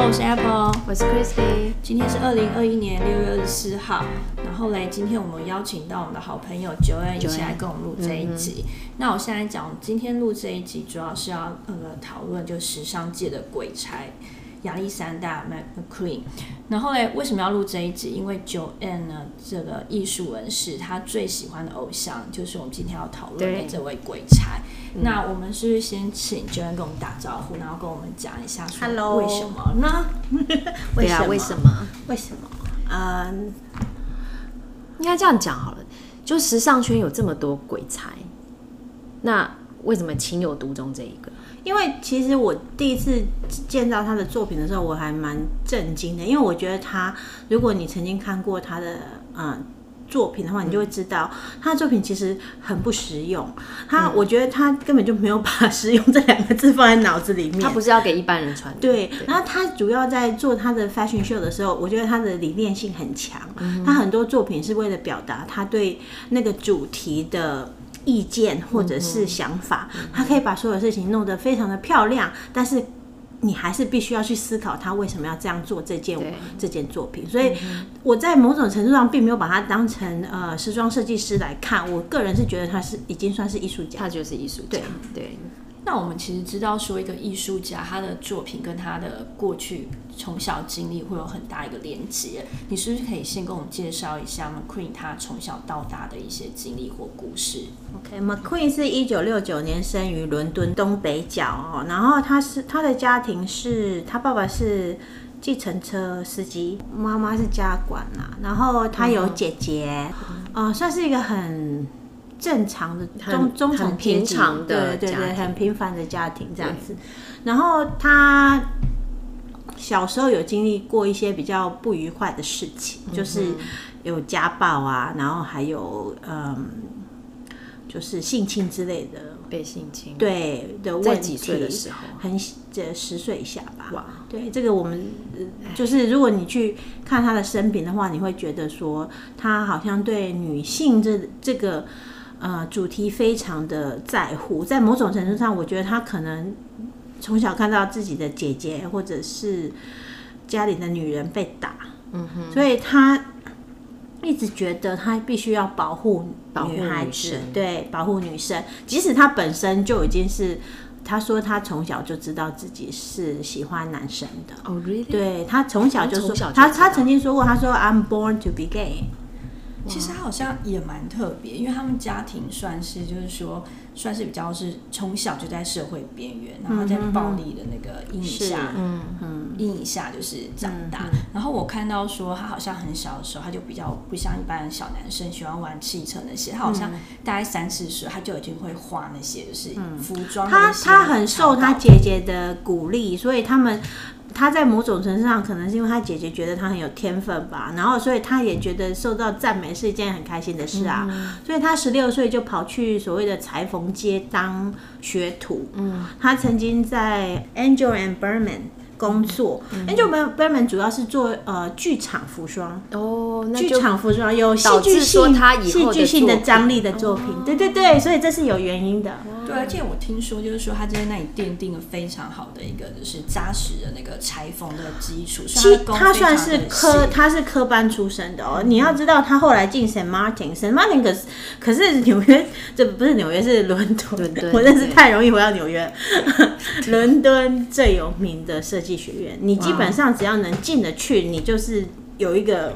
Hello，我是 Apple，我是 Christy。今天是二零二一年六月二十四号。然后嘞，今天我们邀请到我们的好朋友 Joanne 一起来跟我们录这一集。那我现在讲，今天录这一集主要是要呃讨论就时尚界的鬼差亚历山大 McQueen。然后嘞，为什么要录这一集？因为 Joanne 呢，这个艺术人士，他最喜欢的偶像就是我们今天要讨论的这位鬼差。那我们是先请 Joanne 跟我们打招呼，然后跟我们讲一下，Hello，为什么呢？对啊，为什么？为什么？嗯，应该这样讲好了。就时尚圈有这么多鬼才，那为什么情有独钟这一个？因为其实我第一次见到他的作品的时候，我还蛮震惊的，因为我觉得他，如果你曾经看过他的，嗯。作品的话，你就会知道他的作品其实很不实用。他，我觉得他根本就没有把“实用”这两个字放在脑子里面。他不是要给一般人穿。对，然后他主要在做他的 fashion show 的时候，我觉得他的理念性很强。他很多作品是为了表达他对那个主题的意见或者是想法，他可以把所有事情弄得非常的漂亮，但是。你还是必须要去思考他为什么要这样做这件这件作品，所以我在某种程度上并没有把他当成呃时装设计师来看，我个人是觉得他是已经算是艺术家，他就是艺术家，对。那我们其实知道，说一个艺术家他的作品跟他的过去从小经历会有很大一个连接。你是不是可以先跟我们介绍一下 McQueen 他从小到大的一些经历或故事？OK，McQueen 是一九六九年生于伦敦东北角哦，然后他是他的家庭是他爸爸是计程车司机，妈妈是家管啦，然后他有姐姐，呃，算是一个很。正常的中中产平常的对对对，很平凡的家庭这样子。然后他小时候有经历过一些比较不愉快的事情，就是有家暴啊，然后还有嗯，就是性侵之类的，被性侵对的问题。几岁的时候？很这十岁以下吧。哇，对这个我们就是如果你去看他的生平的话，你会觉得说他好像对女性这这个。呃，主题非常的在乎，在某种程度上，我觉得他可能从小看到自己的姐姐或者是家里的女人被打，嗯哼，所以他一直觉得他必须要保护女孩子，对，保护女生，即使他本身就已经是，他说他从小就知道自己是喜欢男生的，哦，really？对他从小就说，他他曾经说过，他说 I'm born to be gay。其实他好像也蛮特别，因为他们家庭算是就是说，算是比较是从小就在社会边缘，然后在暴力的那个阴影下，嗯嗯，阴影下就是长大。然后我看到说他好像很小的时候，他就比较不像一般的小男生喜欢玩汽车那些，他好像大概三四岁他就已经会画那些就是服装。他他很受他姐姐的鼓励，所以他们。他在某种程度上，可能是因为他姐姐觉得他很有天分吧，然后所以他也觉得受到赞美是一件很开心的事啊，所以他十六岁就跑去所谓的裁缝街当学徒。嗯，他曾经在 Angel and Berman。工作，那就 Berman 主要是做呃剧场服装哦，剧场服装有戏剧性、戏剧性的张力的作品，对对对，所以这是有原因的。对，而且我听说就是说他在那里奠定了非常好的一个就是扎实的那个裁缝的基础。其他算是科，他是科班出身的哦。你要知道他后来进 Saint Martin，Saint Martin 可是可是纽约，这不是纽约是伦敦，我真是太容易回到纽约。伦敦最有名的设计。学院，你基本上只要能进得去，你就是有一个，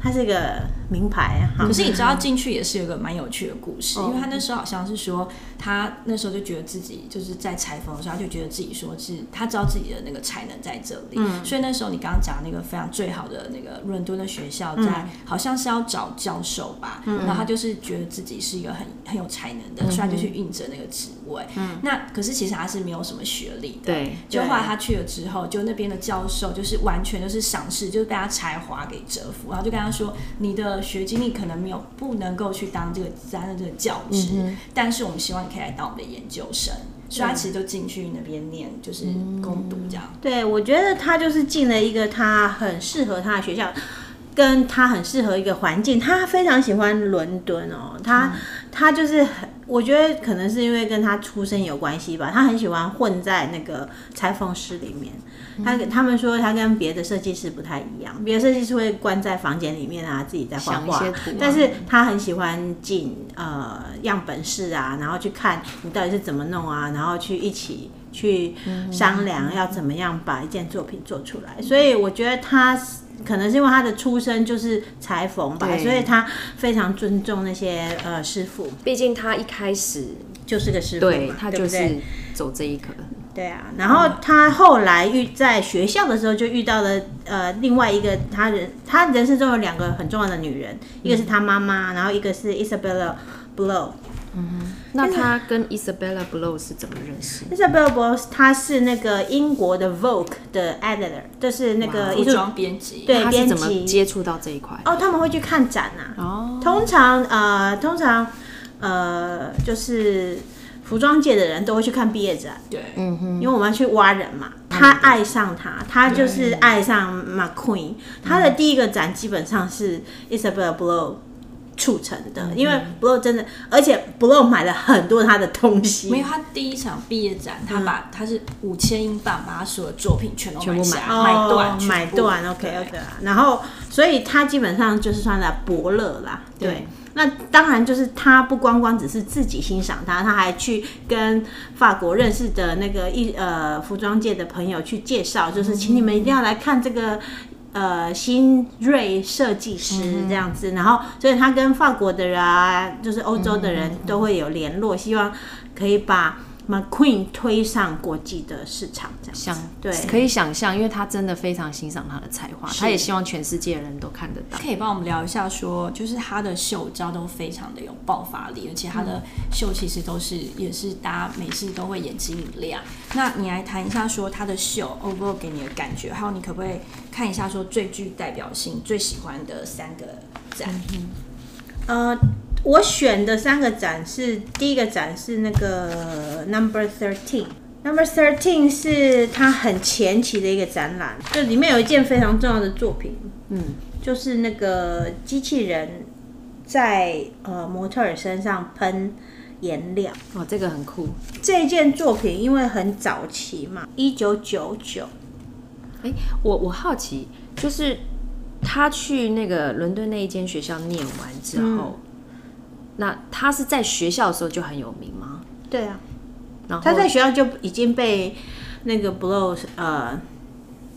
它是一个。名牌，可是你知道进去也是有个蛮有趣的故事，因为他那时候好像是说，他那时候就觉得自己就是在裁缝的时候，他就觉得自己说是他知道自己的那个才能在这里，所以那时候你刚刚讲那个非常最好的那个伦敦的学校，在好像是要找教授吧，然后他就是觉得自己是一个很很有才能的，所以他就去应征那个职位。那可是其实他是没有什么学历的，对。就后来他去了之后，就那边的教授就是完全就是赏识，就是被他才华给折服，然后就跟他说你的。学经历可能没有不能够去当这个担任这个教职，但是我们希望你可以来当我们的研究生，所以他其实就进去那边念，就是攻读这样。对，我觉得他就是进了一个他很适合他的学校，跟他很适合一个环境。他非常喜欢伦敦哦，他他就是很，我觉得可能是因为跟他出身有关系吧，他很喜欢混在那个裁缝室里面。他他们说他跟别的设计师不太一样，别的设计师会关在房间里面啊，自己在画画，但是他很喜欢进呃样本室啊，然后去看你到底是怎么弄啊，然后去一起去商量要怎么样把一件作品做出来。所以我觉得他。可能是因为他的出身就是裁缝吧，所以他非常尊重那些呃师傅。毕竟他一开始就是个师傅，对他就是走这一科。对啊，然后他后来遇在学校的时候就遇到了呃另外一个他人他人生中有两个很重要的女人，一个是他妈妈，然后一个是 Isabella Blow。嗯哼，那他跟 Isabella Blow 是怎么认识？Isabella Blow 他是那个英国的 Vogue 的 editor，就是那个服装编辑。对，编辑。怎么接触到这一块？哦，他们会去看展呐。哦。通常呃，通常呃，就是服装界的人都会去看毕业展。对。嗯哼。因为我们要去挖人嘛。他爱上他，他就是爱上 McQueen。他的第一个展基本上是 Isabella Blow。促成的，因为 Blow 真的，而且 Blow 买了很多他的东西。没有，他第一场毕业展，他把他是五千英镑把他所有的作品全都买下，买断，买断。OK OK 啊，然后所以他基本上就是算在伯乐啦。对，那当然就是他不光光只是自己欣赏他，他还去跟法国认识的那个一呃服装界的朋友去介绍，就是请你们一定要来看这个。呃，新锐设计师这样子，然后所以他跟法国的人啊，就是欧洲的人都会有联络，希望可以把。McQueen 推上国际的市场，这样对，可以想象，因为他真的非常欣赏他的才华，他也希望全世界人都看得到。可以帮我们聊一下，说就是他的秀招都非常的有爆发力，而且他的秀其实都是也是大家每次都会眼睛一亮。那你来谈一下，说他的秀 overall 给你的感觉，还有你可不可以看一下说最具代表性、最喜欢的三个展？呃。我选的三个展是，第一个展是那个 Number Thirteen，Number Thirteen 是它很前期的一个展览，就里面有一件非常重要的作品，嗯，就是那个机器人在呃模特儿身上喷颜料，哦，这个很酷。这件作品因为很早期嘛，一九九九。哎，我我好奇，就是他去那个伦敦那一间学校念完之后。那他是在学校的时候就很有名吗？对啊，然后他在学校就已经被那个 Blow 呃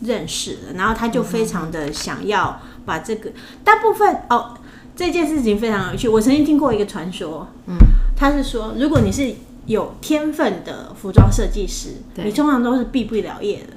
认识了，然后他就非常的想要把这个大部分哦这件事情非常有趣。我曾经听过一个传说，嗯，他是说如果你是有天分的服装设计师，你通常都是毕不了业的。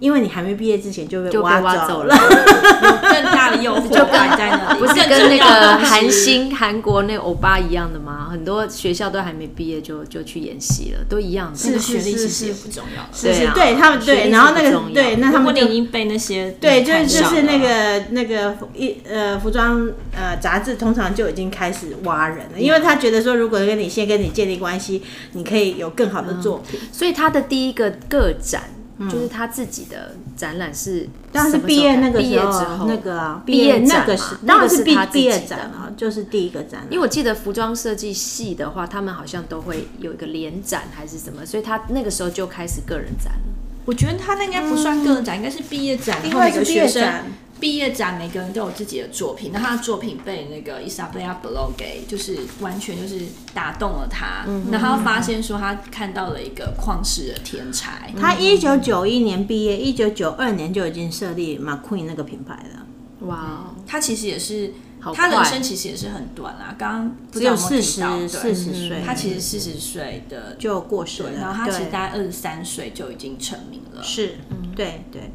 因为你还没毕业之前就被挖走了，有 更大的诱惑就摆在那里，不是跟那个韩星韩国那个欧巴一样的吗？很多学校都还没毕业就就去演戏了，都一样。是学历其实也不重要，是是，对他们对，然后那个对，那他们已经被那些对，就是就是那个那个一呃服装呃杂志通常就已经开始挖人了，因为他觉得说如果跟你先跟你建立关系，你可以有更好的作品，所以他的第一个个展。就是他自己的展览是，当然是毕业那个毕业之后那个啊，毕业那个是当然是毕毕业展啊，就是第一个展。因为我记得服装设计系的话，他们好像都会有一个联展还是什么，所以他那个时候就开始个人展了。我觉得他那应该不算个人展，应该是毕业展，因为是毕业展。毕业展每个人都有自己的作品，那他的作品被那个 Isabella Blow 给就是完全就是打动了他，然后发现说他看到了一个旷世的天才。他一九九一年毕业，一九九二年就已经设立 McQueen 那个品牌了。哇，他其实也是，他人生其实也是很短啊，刚刚只有四十四十岁，他其实四十岁的就过世了，然后他其实大概二十三岁就已经成名了。是，嗯，对对。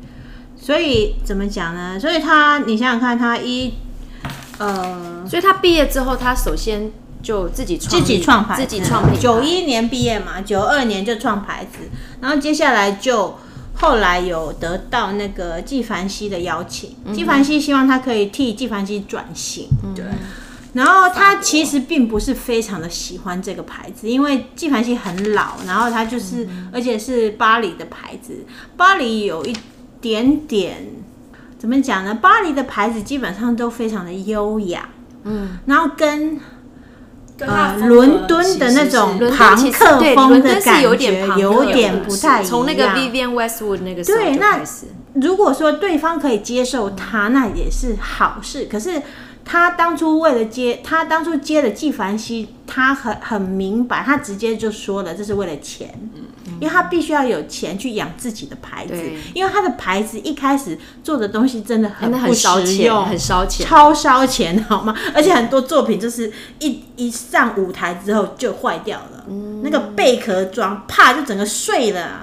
所以怎么讲呢？所以他，你想想看，他一，呃，所以他毕业之后，他首先就自己自己创牌，自己创品。九一年毕业嘛，九二年就创牌子，然后接下来就后来有得到那个纪梵希的邀请，纪梵希希望他可以替纪梵希转型。对。然后他其实并不是非常的喜欢这个牌子，因为纪梵希很老，然后他就是，而且是巴黎的牌子，巴黎有一。点点怎么讲呢？巴黎的牌子基本上都非常的优雅，嗯，然后跟呃伦敦的那种朋克风的感觉，有点不太一样。从那个 Vivian Westwood 那个对，那开始。如果说对方可以接受他，那也是好事。可是他当初为了接，他当初接了纪梵希，他很很明白，他直接就说了，这是为了钱，因为他必须要有钱去养自己的牌子，因为他的牌子一开始做的东西真的很不实用，很烧钱，超烧钱，好吗？而且很多作品就是一一上舞台之后就坏掉了，那个贝壳装啪就整个碎了。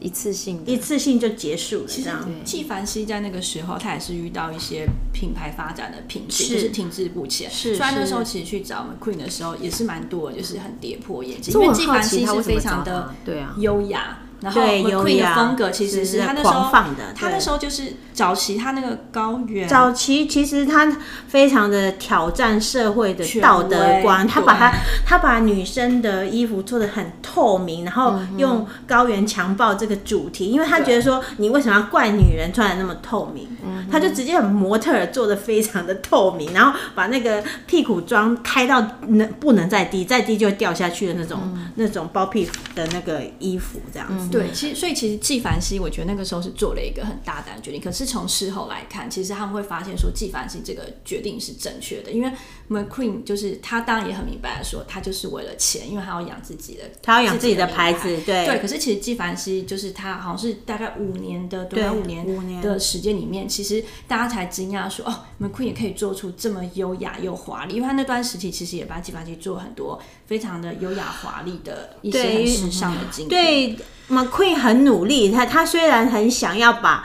一次性，一次性就结束了。这样，纪梵希在那个时候，他也是遇到一些品牌发展的瓶颈，就是停滞不前。是，虽然那时候其实去找 McQueen 的时候，也是蛮多，就是很跌破眼镜。因为纪梵希是非常的对啊优雅。然后 McQueen 的风格其实是他那时候，他那时候就是早期他那个高原，早期其实他非常的挑战社会的道德观，他把他他把女生的衣服做的很透明，然后用高原强暴这个主题，因为他觉得说你为什么要怪女人穿的那么透明，他就直接很模特儿做的非常的透明，然后把那个屁股装开到能不能再低，再低就掉下去的那种那种包屁的那个衣服这样子。对，其实所以其实纪梵希，我觉得那个时候是做了一个很大胆的决定。可是从事后来看，其实他们会发现说纪梵希这个决定是正确的，因为 McQueen 就是他当然也很明白说，他就是为了钱，因为他要养自己的，他要养自己的牌子。对对。可是其实纪梵希就是他好像是大概五年的短五年五年的时间里面，其实大家才惊讶说哦，McQueen 也可以做出这么优雅又华丽，因为他那段时期其实也把纪梵希做很多非常的优雅华丽的一些很时尚的经对。McQueen 很努力，他他虽然很想要把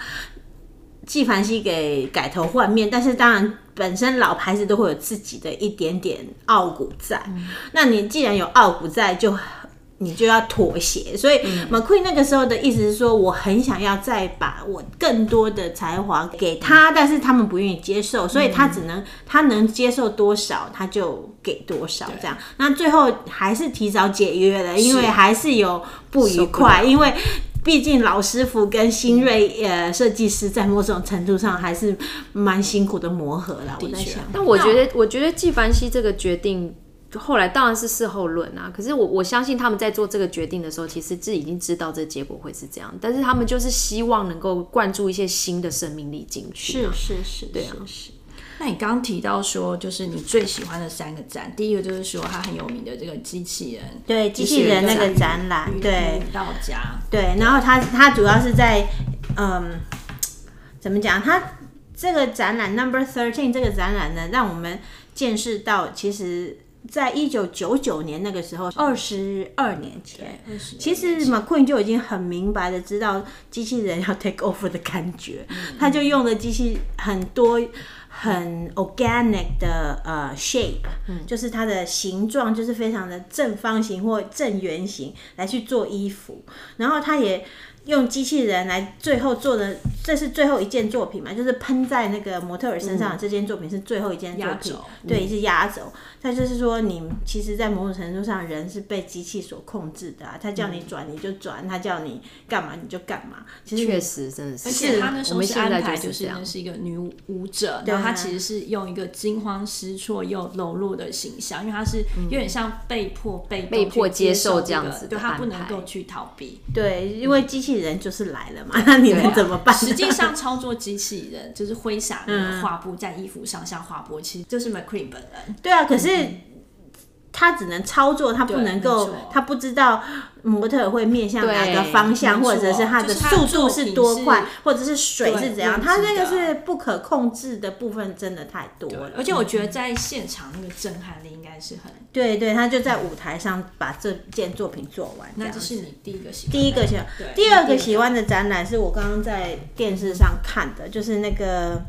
纪梵希给改头换面，但是当然本身老牌子都会有自己的一点点傲骨在。那你既然有傲骨在，就。你就要妥协，所以 McQueen 那个时候的意思是说，我很想要再把我更多的才华给他，但是他们不愿意接受，所以他只能他能接受多少他就给多少这样。那最后还是提早解约了，因为还是有不愉快，因为毕竟老师傅跟新锐呃设计师在某种程度上还是蛮辛苦的磨合了。我在想，但我觉得我觉得纪梵希这个决定。后来当然是事后论啊，可是我我相信他们在做这个决定的时候，其实自己已经知道这结果会是这样，但是他们就是希望能够灌注一些新的生命力进去。是是是，对啊。是。那你刚刚提到说，就是你最喜欢的三个展，第一个就是说它很有名的这个机器人，对机器人那个展览，对到家，对，然后它它主要是在嗯，怎么讲？它这个展览 Number Thirteen 这个展览呢，让我们见识到其实。在一九九九年那个时候，二十二年前，其实 McQueen 就已经很明白的知道机器人要 take over 的感觉，他就用的机器很多很 organic 的呃 shape，就是它的形状就是非常的正方形或正圆形来去做衣服，然后他也。用机器人来最后做的，这是最后一件作品嘛？就是喷在那个模特儿身上，这件作品是最后一件作品，对，是压轴。他就是说，你其实，在某种程度上，人是被机器所控制的啊。他叫你转你就转，他叫你干嘛你就干嘛。其实确实真的是，而且他那时候是安排就是是一个女舞者，然后他其实是用一个惊慌失措又柔弱的形象，因为她是有点像被迫被被迫接受这样子，对她不能够去逃避。对，因为机器人就是来了嘛，那你能怎么办？实际上操作机器人就是挥洒那个画布在衣服上像画布，其实就是 McQueen 本人。对啊，可是。他只能操作，他不能够，他不知道模特会面向哪个方向，或者是他的速度是多快，或者是水是怎样，他这个是不可控制的部分，真的太多了。而且我觉得在现场那个震撼力应该是很……对对，他就在舞台上把这件作品做完。那这是你第一个喜第一个喜欢，第二个喜欢的展览是我刚刚在电视上看的，就是那个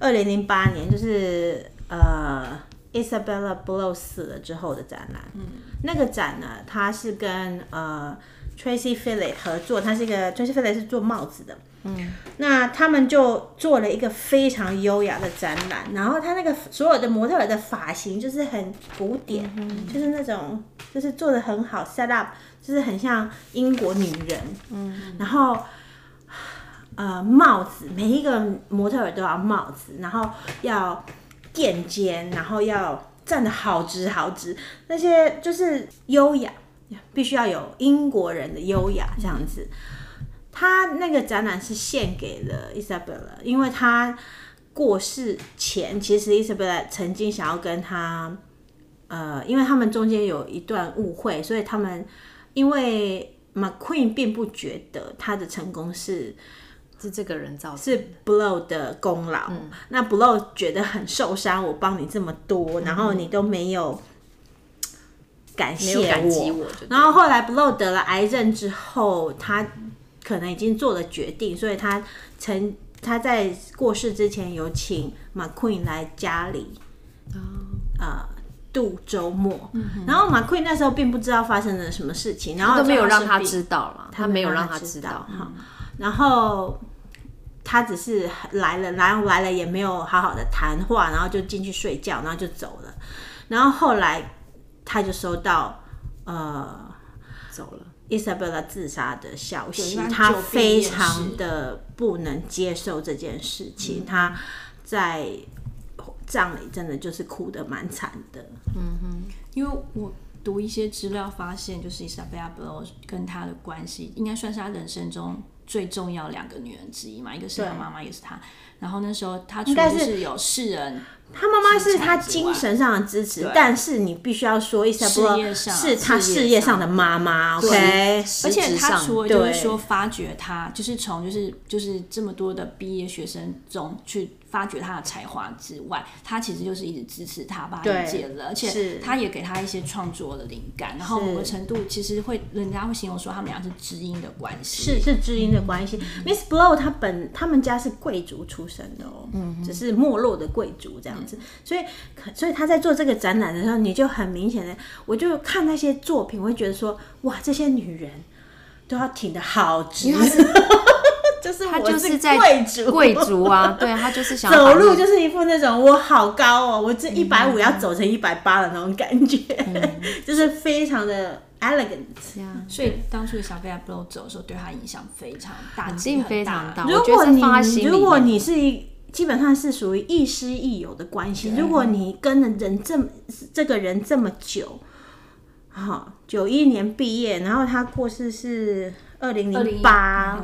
二零零八年，就是呃。Isabella Blow 死了之后的展览，嗯，那个展呢，它是跟呃 Tracy Philip 合作，他是一个 Tracy Philip 是做帽子的，嗯，那他们就做了一个非常优雅的展览，然后他那个所有的模特儿的发型就是很古典，就是那种就是做的很好，set up 就是很像英国女人，嗯，然后呃帽子，每一个模特儿都要帽子，然后要。垫肩，然后要站得好直好直，那些就是优雅，必须要有英国人的优雅这样子。他那个展览是献给了 Isabella，因为他过世前，其实 Isabella 曾经想要跟他，呃，因为他们中间有一段误会，所以他们因为 McQueen 并不觉得他的成功是是这个人造成，是 Blow 的功劳。那 Blow 觉得很受伤，我帮你这么多，然后你都没有感谢我。然后后来 Blow 得了癌症之后，他可能已经做了决定，所以他曾他在过世之前有请 McQueen 来家里，啊，度周末。然后马 queen 那时候并不知道发生了什么事情，然后都没有让他知道了，他没有让他知道。哈，然后他只是来了，然后来了也没有好好的谈话，然后就进去睡觉，然后就走了。然后后来他就收到呃走了。Isabella 自杀的消息，他非常的不能接受这件事情。他在葬礼真的就是哭的蛮惨的。嗯哼，因为我读一些资料发现，就是 Isabella 跟他的关系，应该算是他人生中最重要两个女人之一嘛。一个是他妈妈，一个是他。然后那时候他除了是有世人。他妈妈是他精神上的支持，但是你必须要说一下，不是他事业上的妈妈，OK？而且他除了就是说发掘他，就是从就是就是这么多的毕业学生中去。发掘他的才华之外，他其实就是一直支持他，把他理解了，而且他也给他一些创作的灵感。然后某个程度，其实会人家会形容说他们俩是知音的关系，是是知音的关系。Miss Blow 他本他们家是贵族出身的哦，嗯，只是没落的贵族这样子，所以所以他在做这个展览的时候，你就很明显的，我就看那些作品，我会觉得说，哇，这些女人都要挺的好直。就是他就是在贵族。贵族啊，对他就是想走路就是一副那种我好高哦，我这一百五要走成一百八的那种感觉，就是非常的 elegant。所以当初小贝亚 blow 走的时候，对他影响非常大，肯定非常大。如果你如果你是一基本上是属于亦师亦友的关系，如果你跟了人这么这个人这么久，好九一年毕业，然后他过世是二零零八。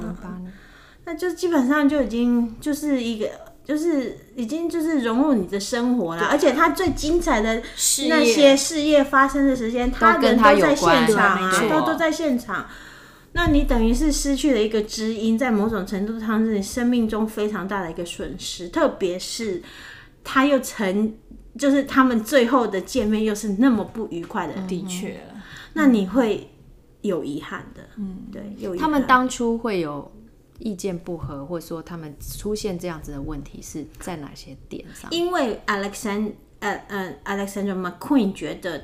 那就基本上就已经就是一个，就是已经就是融入你的生活了。而且他最精彩的那些事业发生的时间，他人都在现场啊，都都在现场。那你等于是失去了一个知音，在某种程度上是你生命中非常大的一个损失。特别是他又曾，就是他们最后的见面又是那么不愉快的，的确，那你会有遗憾的。嗯，对，有他们当初会有。意见不合，或者说他们出现这样子的问题是在哪些点上？因为 Alexander 呃呃 Alexander McQueen 觉得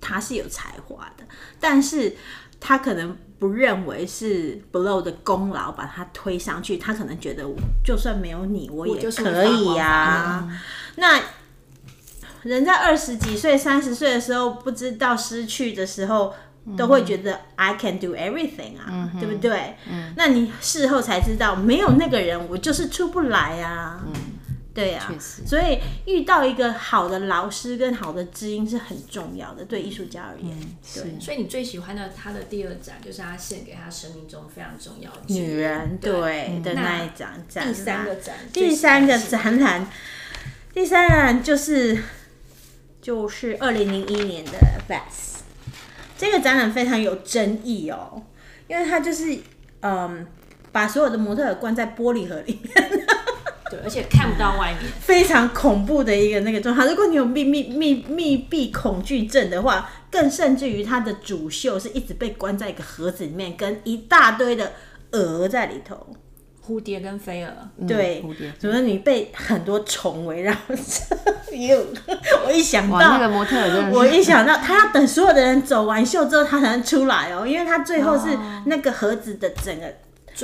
他是有才华的，但是他可能不认为是 Blow 的功劳把他推上去，他可能觉得就算没有你，我也可以呀。那人在二十几岁、三十岁的时候，不知道失去的时候。都会觉得 I can do everything 啊，对不对？那你事后才知道，没有那个人，我就是出不来啊。对呀，所以遇到一个好的老师跟好的知音是很重要的，对艺术家而言。对，所以你最喜欢的他的第二展，就是他献给他生命中非常重要的女人，对的那一展展。第三个展，第三个展览，第三展就是就是二零零一年的 Best。这个展览非常有争议哦，因为它就是嗯，把所有的模特关在玻璃盒里面，对，而且看不到外面，非常恐怖的一个那个状态。如果你有密密密密闭恐惧症的话，更甚至于它的主秀是一直被关在一个盒子里面，跟一大堆的鹅在里头。蝴蝶跟飞蛾，对，蝴蝶，怎么你被很多虫围绕着？有，我一想到那个模特，我一想到他要等所有的人走完秀之后，他才能出来哦，因为他最后是那个盒子的整个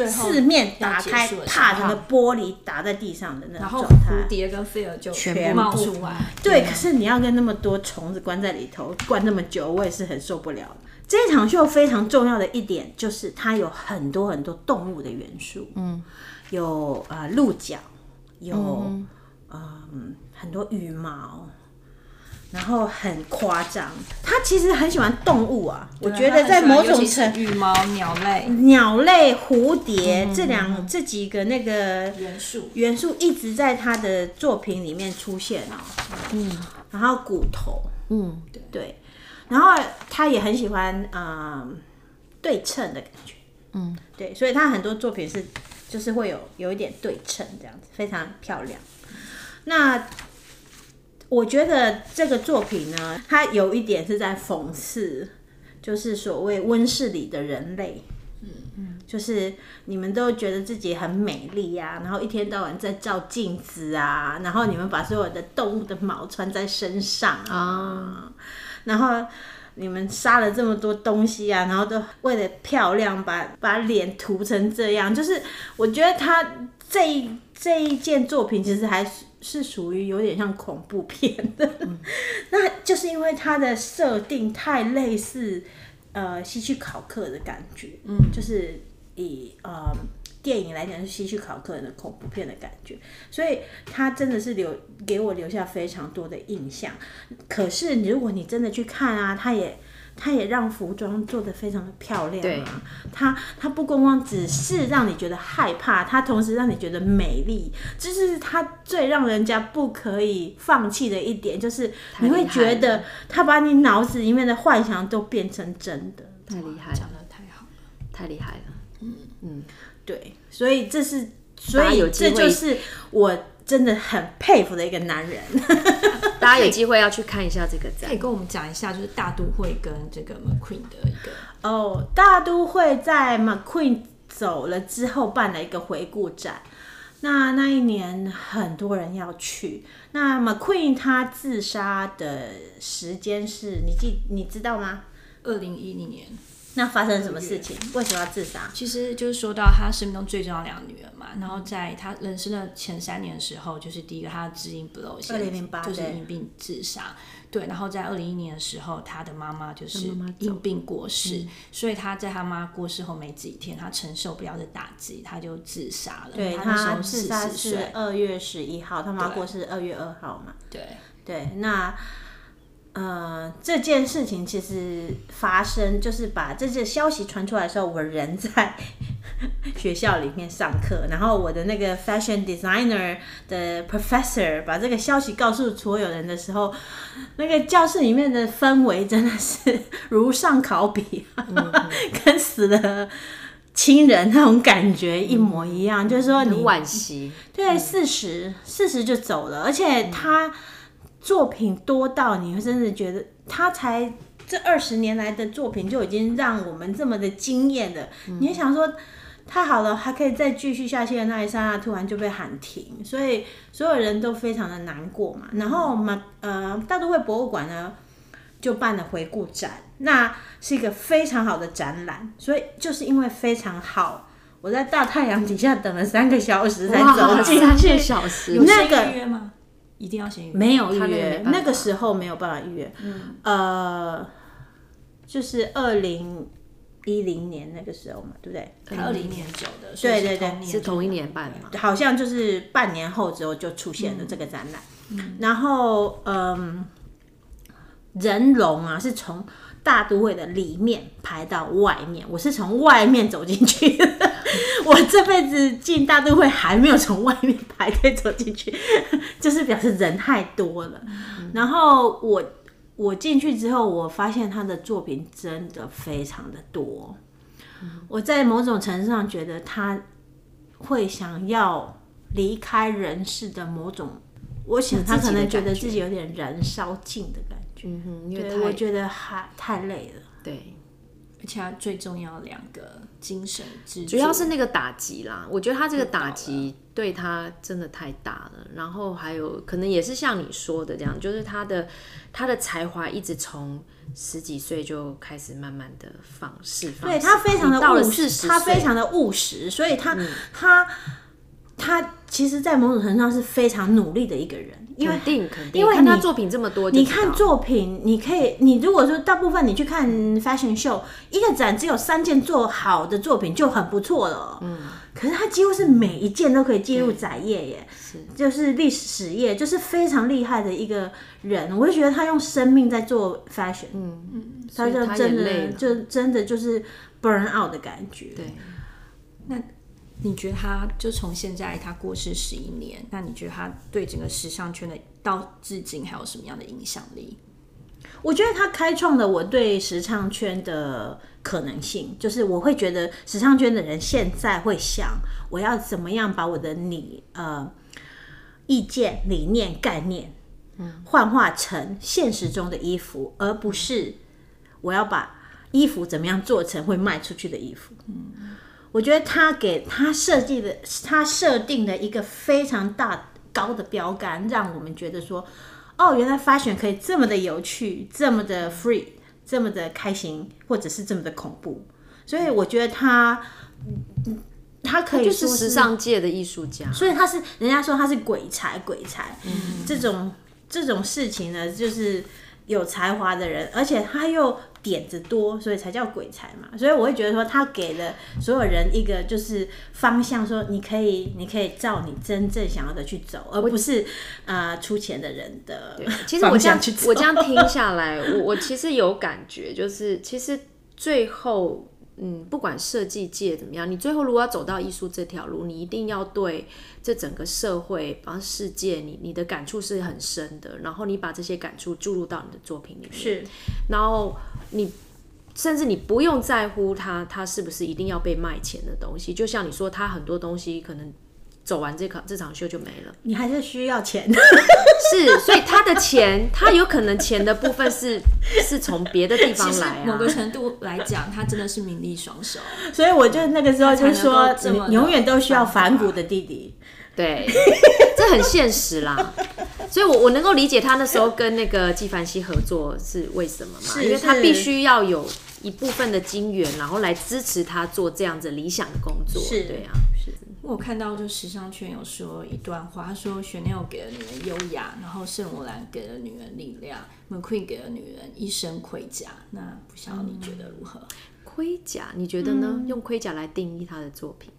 四面打开，啪，整个玻璃打在地上的那种状态。蝴蝶跟飞蛾就全冒出来。对，可是你要跟那么多虫子关在里头，关那么久，我也是很受不了。这场秀非常重要的一点就是它有很多很多动物的元素，嗯，有呃鹿角，有嗯很多羽毛，然后很夸张。他其实很喜欢动物啊，我觉得在某种程羽毛、鸟类。鸟类、蝴蝶这两这几个那个元素，元素。一直在他的作品里面出现哦。嗯，然后骨头，嗯，对，然后他也很喜欢呃对称的感觉，嗯，对，所以他很多作品是就是会有有一点对称这样子，非常漂亮。那我觉得这个作品呢，它有一点是在讽刺，就是所谓温室里的人类。就是你们都觉得自己很美丽呀、然后一天到晚在照镜子啊，然后你们把所有的动物的毛穿在身上啊，然后你们杀了这么多东西啊，然后都为了漂亮把把脸涂成这样，就是我觉得他这一这一件作品其实还是是属于有点像恐怖片的，那就是因为它的设定太类似呃西区考克的感觉，嗯，就是以呃电影来讲是希区考克的恐怖片的感觉，所以他真的是留给我留下非常多的印象。可是如果你真的去看啊，他也。它也让服装做得非常的漂亮啊！它它不光光只是让你觉得害怕，它同时让你觉得美丽，这是它最让人家不可以放弃的一点，就是你会觉得它把你脑子里面的幻想都变成真的。太厉害了，讲的太好了。太厉害了。对，所以这是，所以机会这就是我真的很佩服的一个男人。大家有机会要去看一下这个展可以。跟我们讲一下，就是大都会跟这个 McQueen 的一个哦，大都会在 McQueen 走了之后办了一个回顾展。那那一年很多人要去。那 McQueen 他自杀的时间是你记你知道吗？二零一零年。那发生什么事情？为什么要自杀？其实就是说到他生命中最重要的两个女儿嘛，然后在他人生的前三年的时候，就是第一个他的知音 blow 先2008就是因病自杀，对，然后在二零一年的时候，他的妈妈就是因病过世，所以他在他妈过世后没几天，他承受不了的打击，他就自杀了。对他那时候自四杀是，二月十一号，他妈过世二月二号嘛。对，对，那呃这件事情其实发生，就是把这些消息传出来的时候，我人在 学校里面上课，然后我的那个 fashion designer 的 professor 把这个消息告诉所有人的时候，那个教室里面的氛围真的是如上考比，跟死了。亲人那种感觉一模一样，就是说你惜，对，四十四十就走了，而且他作品多到你会真的觉得他才这二十年来的作品就已经让我们这么的惊艳了。你会想说太好了，还可以再继续下去的那一刹那，突然就被喊停，所以所有人都非常的难过嘛。然后嘛，呃，大都会博物馆呢就办了回顾展，那是一个非常好的展览，所以就是因为非常好。我在大太阳底下等了三个小时才走哇，进三个去，小时有，先那个预约吗？一定要先预约。没有预约，那个时候没有办法预约。嗯，呃，就是二零一零年那个时候嘛，对不对？他二零年走的，对对对是同一年办嘛？好像就是半年后之后就出现了这个展览。然后，嗯，人龙啊，是从大都会的里面排到外面，我是从外面走进去的。我这辈子进大都会还没有从外面排队走进去，就是表示人太多了。然后我我进去之后，我发现他的作品真的非常的多。我在某种程度上觉得他会想要离开人世的某种，我想他可能觉得自己有点燃烧尽的感觉。嗯哼，因为对，我觉得还太累了。对，而且他最重要的两个精神支柱，主要是那个打击啦。我觉得他这个打击对他真的太大了。然后还有可能也是像你说的这样，就是他的他的才华一直从十几岁就开始慢慢的放释放。对他非常的务实，他非常的务实，所以他、他他其实，在某种程度上是非常努力的一个人，因为肯定肯定，因为看他作品这么多你，看作品，你可以，你如果说大部分你去看 fashion show，一个展只有三件做好的作品就很不错了。嗯，可是他几乎是每一件都可以进入展业耶，就是历史业，就是非常厉害的一个人。我就觉得他用生命在做 fashion，嗯嗯，他就真的就真的就是 burn out 的感觉。对。那你觉得他就从现在他过世十一年，那你觉得他对整个时尚圈的到至今还有什么样的影响力？我觉得他开创了我对时尚圈的可能性，就是我会觉得时尚圈的人现在会想，我要怎么样把我的理呃意见、理念、概念，嗯，幻化成现实中的衣服，而不是我要把衣服怎么样做成会卖出去的衣服。嗯，我觉得他给他设计的，他设定的一个非常大高的标杆，让我们觉得说。哦，原来 fashion 可以这么的有趣，这么的 free，这么的开心，或者是这么的恐怖。所以我觉得他，嗯他可以就是说时尚界的艺术家，所以他是人家说他是鬼才，鬼才。这种这种事情呢，就是有才华的人，而且他又点子多，所以才叫鬼才嘛。所以我会觉得说，他给了所有人一个就是方向，说你可以，你可以照你真正想要的去走，而不是呃出钱的人的其实我这样。我这样听下来，我我其实有感觉，就是其实最后，嗯，不管设计界怎么样，你最后如果要走到艺术这条路，你一定要对这整个社会、帮世界，你你的感触是很深的，然后你把这些感触注入到你的作品里面，是然后你。甚至你不用在乎它，它是不是一定要被卖钱的东西。就像你说，它很多东西可能走完这场这场秀就没了。你还是需要钱，是，所以他的钱，他有可能钱的部分是 是从别的地方来啊某个。程度来讲，他真的是名利双收。所以我就那个时候就说永远都需要反骨的弟弟。对，这很现实啦。所以我，我能够理解他那时候跟那个纪梵希合作是为什么嘛？是因为他必须要有一部分的金源，然后来支持他做这样子理想的工作。是对啊，是。我有看到就时尚圈有说一段话，他说 Chanel 给了女人优雅，然后圣罗兰给了女人力量，McQueen 给了女人一身盔甲。那不晓得你觉得如何？盔甲，你觉得呢？用盔甲来定义他的作品，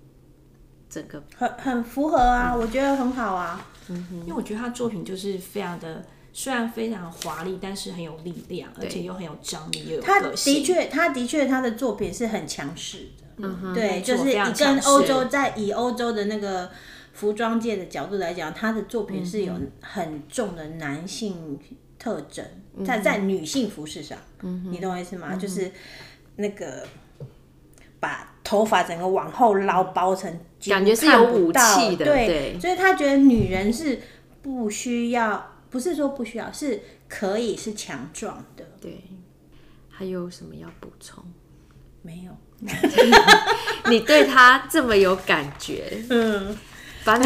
整个很很符合啊，我觉得很好啊。嗯哼因为我觉得他作品就是非常的，虽然非常华丽，但是很有力量，而且又很有张力，又有他个性。的确，他的确，他的作品是很强势的。嗯对，就是以跟欧洲在以欧洲的那个服装界的角度来讲，他的作品是有很重的男性特征，在在女性服饰上，你懂我意思吗？就是那个把头发整个往后捞，包成感觉是有武器的对，对所以他觉得女人是不需要，不是说不需要，是可以是强壮的，对。还有什么要补充？没有。你对他这么有感觉，嗯，把你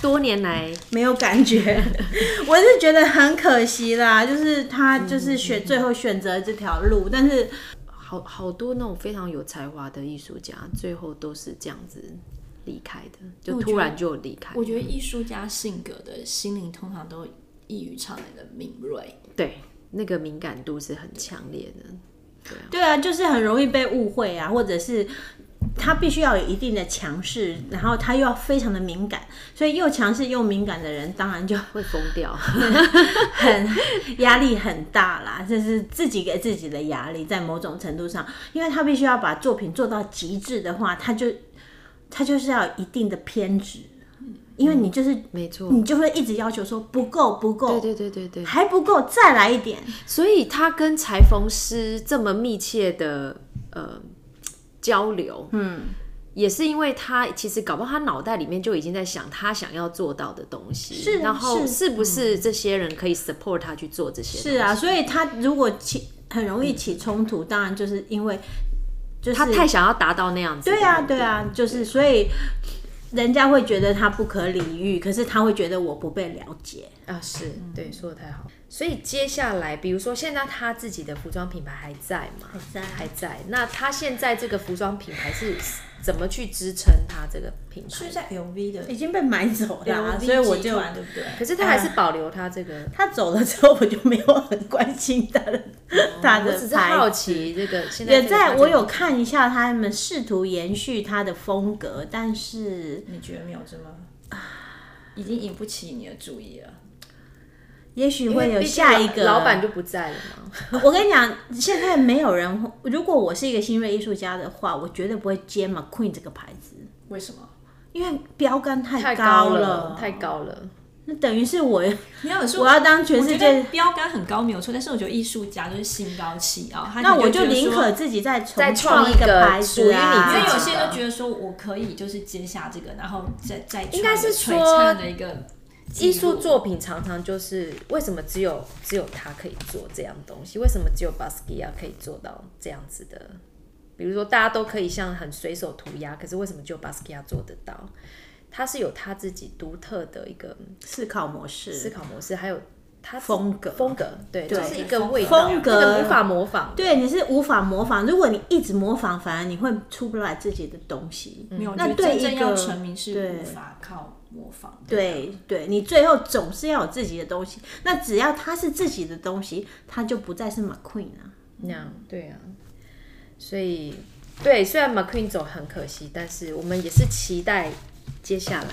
多年来没有感觉，我是觉得很可惜啦，就是他就是选、最后选择这条路，但是好好多那种非常有才华的艺术家，最后都是这样子离开的，就突然就离开。我觉得艺术家性格的心灵通常都异于常人的敏锐。对那个敏感度是很强烈的。对啊，就是很容易被误会啊，或者是他必须要有一定的强势，然后他又要非常的敏感，所以又强势又敏感的人，当然就会疯掉，很压力很大啦，这是自己给自己的压力，在某种程度上，因为他必须要把作品做到极致的话，他就他就是要有一定的偏执，因为你就是没错，你就会一直要求说不够不够，对对对对对，还不够，再来一点。所以他跟裁缝师这么密切的呃交流，嗯，也是因为他其实搞不好他脑袋里面就已经在想他想要做到的东西，是然后是是不是这些人可以 support 他去做这些？是啊，，所以他如果起很容易起冲突，当然就是因为就是他太想要达到那样子。对啊对啊，就是所以人家会觉得他不可理喻，可是他会觉得我不被了解。啊，是对，说的太好。所以接下来，比如说现在他自己的服装品牌还在吗？还在还在。那他现在这个服装品牌是怎么去支撑他这个品牌？是在 LV 的已经被买走了啊、所以我就集团对不对？可是他还是保留他这个。他走了之后，我就没有很关心他的他的我只是好奇这个现在也在我有看一下他们试图延续他的风格，但是你觉得没有这么，已经引不起你的注意了？也许会有下一个老板就不在了嘛。我跟你讲，现在没有人会。如果我是一个新锐艺术家的话，我绝对不会接 McQueen 这个牌子，为什么？因为标杆太太高了，太高了。那等于是我你要说我要当全世界，标杆很高没有错，但是我觉得艺术家就是心高气傲，他那我就宁可自己再重再创一个牌属于你子啊。因为有些人都觉得说我可以就是接下这个，然后再再应该是璀璨的一个艺术作品常常就是为什么只有只有他可以做这样东西？为什么只有 Basquiat 可以做到这样子的？比如说大家都可以像很随手涂鸦，可是为什么只有 Basquiat 做得到？他是有他自己独特的一个思考模式，思考模式，还有他风格风格，对，对就是一个味道，风格那个无法模仿。对，你是无法模仿。如果你一直模仿，反而你会出不来自己的东西。没有，我那对一个要成名是对无法靠模仿的。对对，你最后总是要有自己的东西。那只要它是自己的东西，它就不再是 McQueen 啊。那样对啊，所以对，虽然 McQueen 走很可惜，但是我们也是期待接下来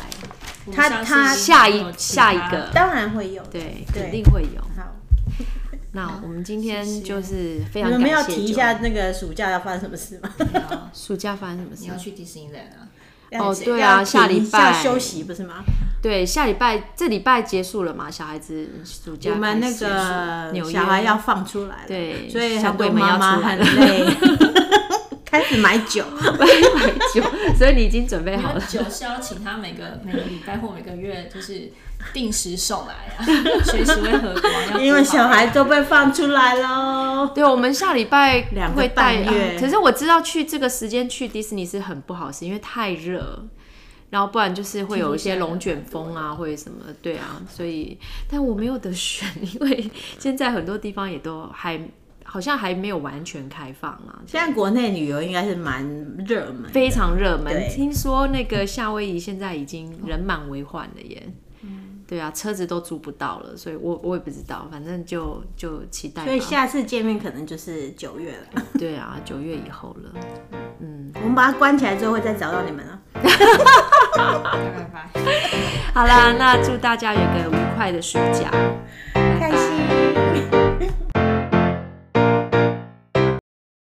他他下一下一个当然会有，对，肯定会有。好，那我们今天就是非常 你们没有感谢提一下那个暑假要发生什么事吗？啊 暑假发生什么事你要？去迪士尼啊？哦，对啊，下礼拜要休息不是吗？对，下礼拜这礼拜结束了嘛？小孩子暑假我们那个小孩要放出来了，对所以很多小鬼妈妈很累，开始买酒。买酒，所以你已经准备好了。酒是要请他每个每个礼拜或每个月就是定时送来啊，随时会喝光。因为小孩都被放出来喽。对，我们下礼拜两会带月啊可是我知道去这个时间去迪士尼是很不好的事，因为太热。然后不然就是会有一些龙卷风啊，或者什么，对啊，所以但我没有得选，因为现在很多地方也都还好像还没有完全开放啊，现在国内旅游应该是蛮热门，非常热门对。听说那个夏威夷现在已经人满为患了耶。对啊，车子都租不到了，所以我我也不知道，反正就就期待。所以下次见面可能就是九月了。对啊，九月以后了。嗯我们把它关起来之后会再找到你们啊。拜拜。好啦，那祝大家有个愉快的暑假。